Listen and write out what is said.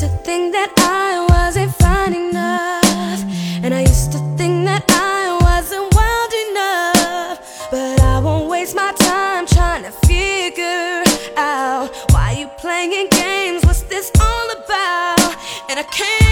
to think that I wasn't fine enough And I used to think that I wasn't wild enough But I won't waste my time trying to figure out Why you playing games, what's this all about? And I can't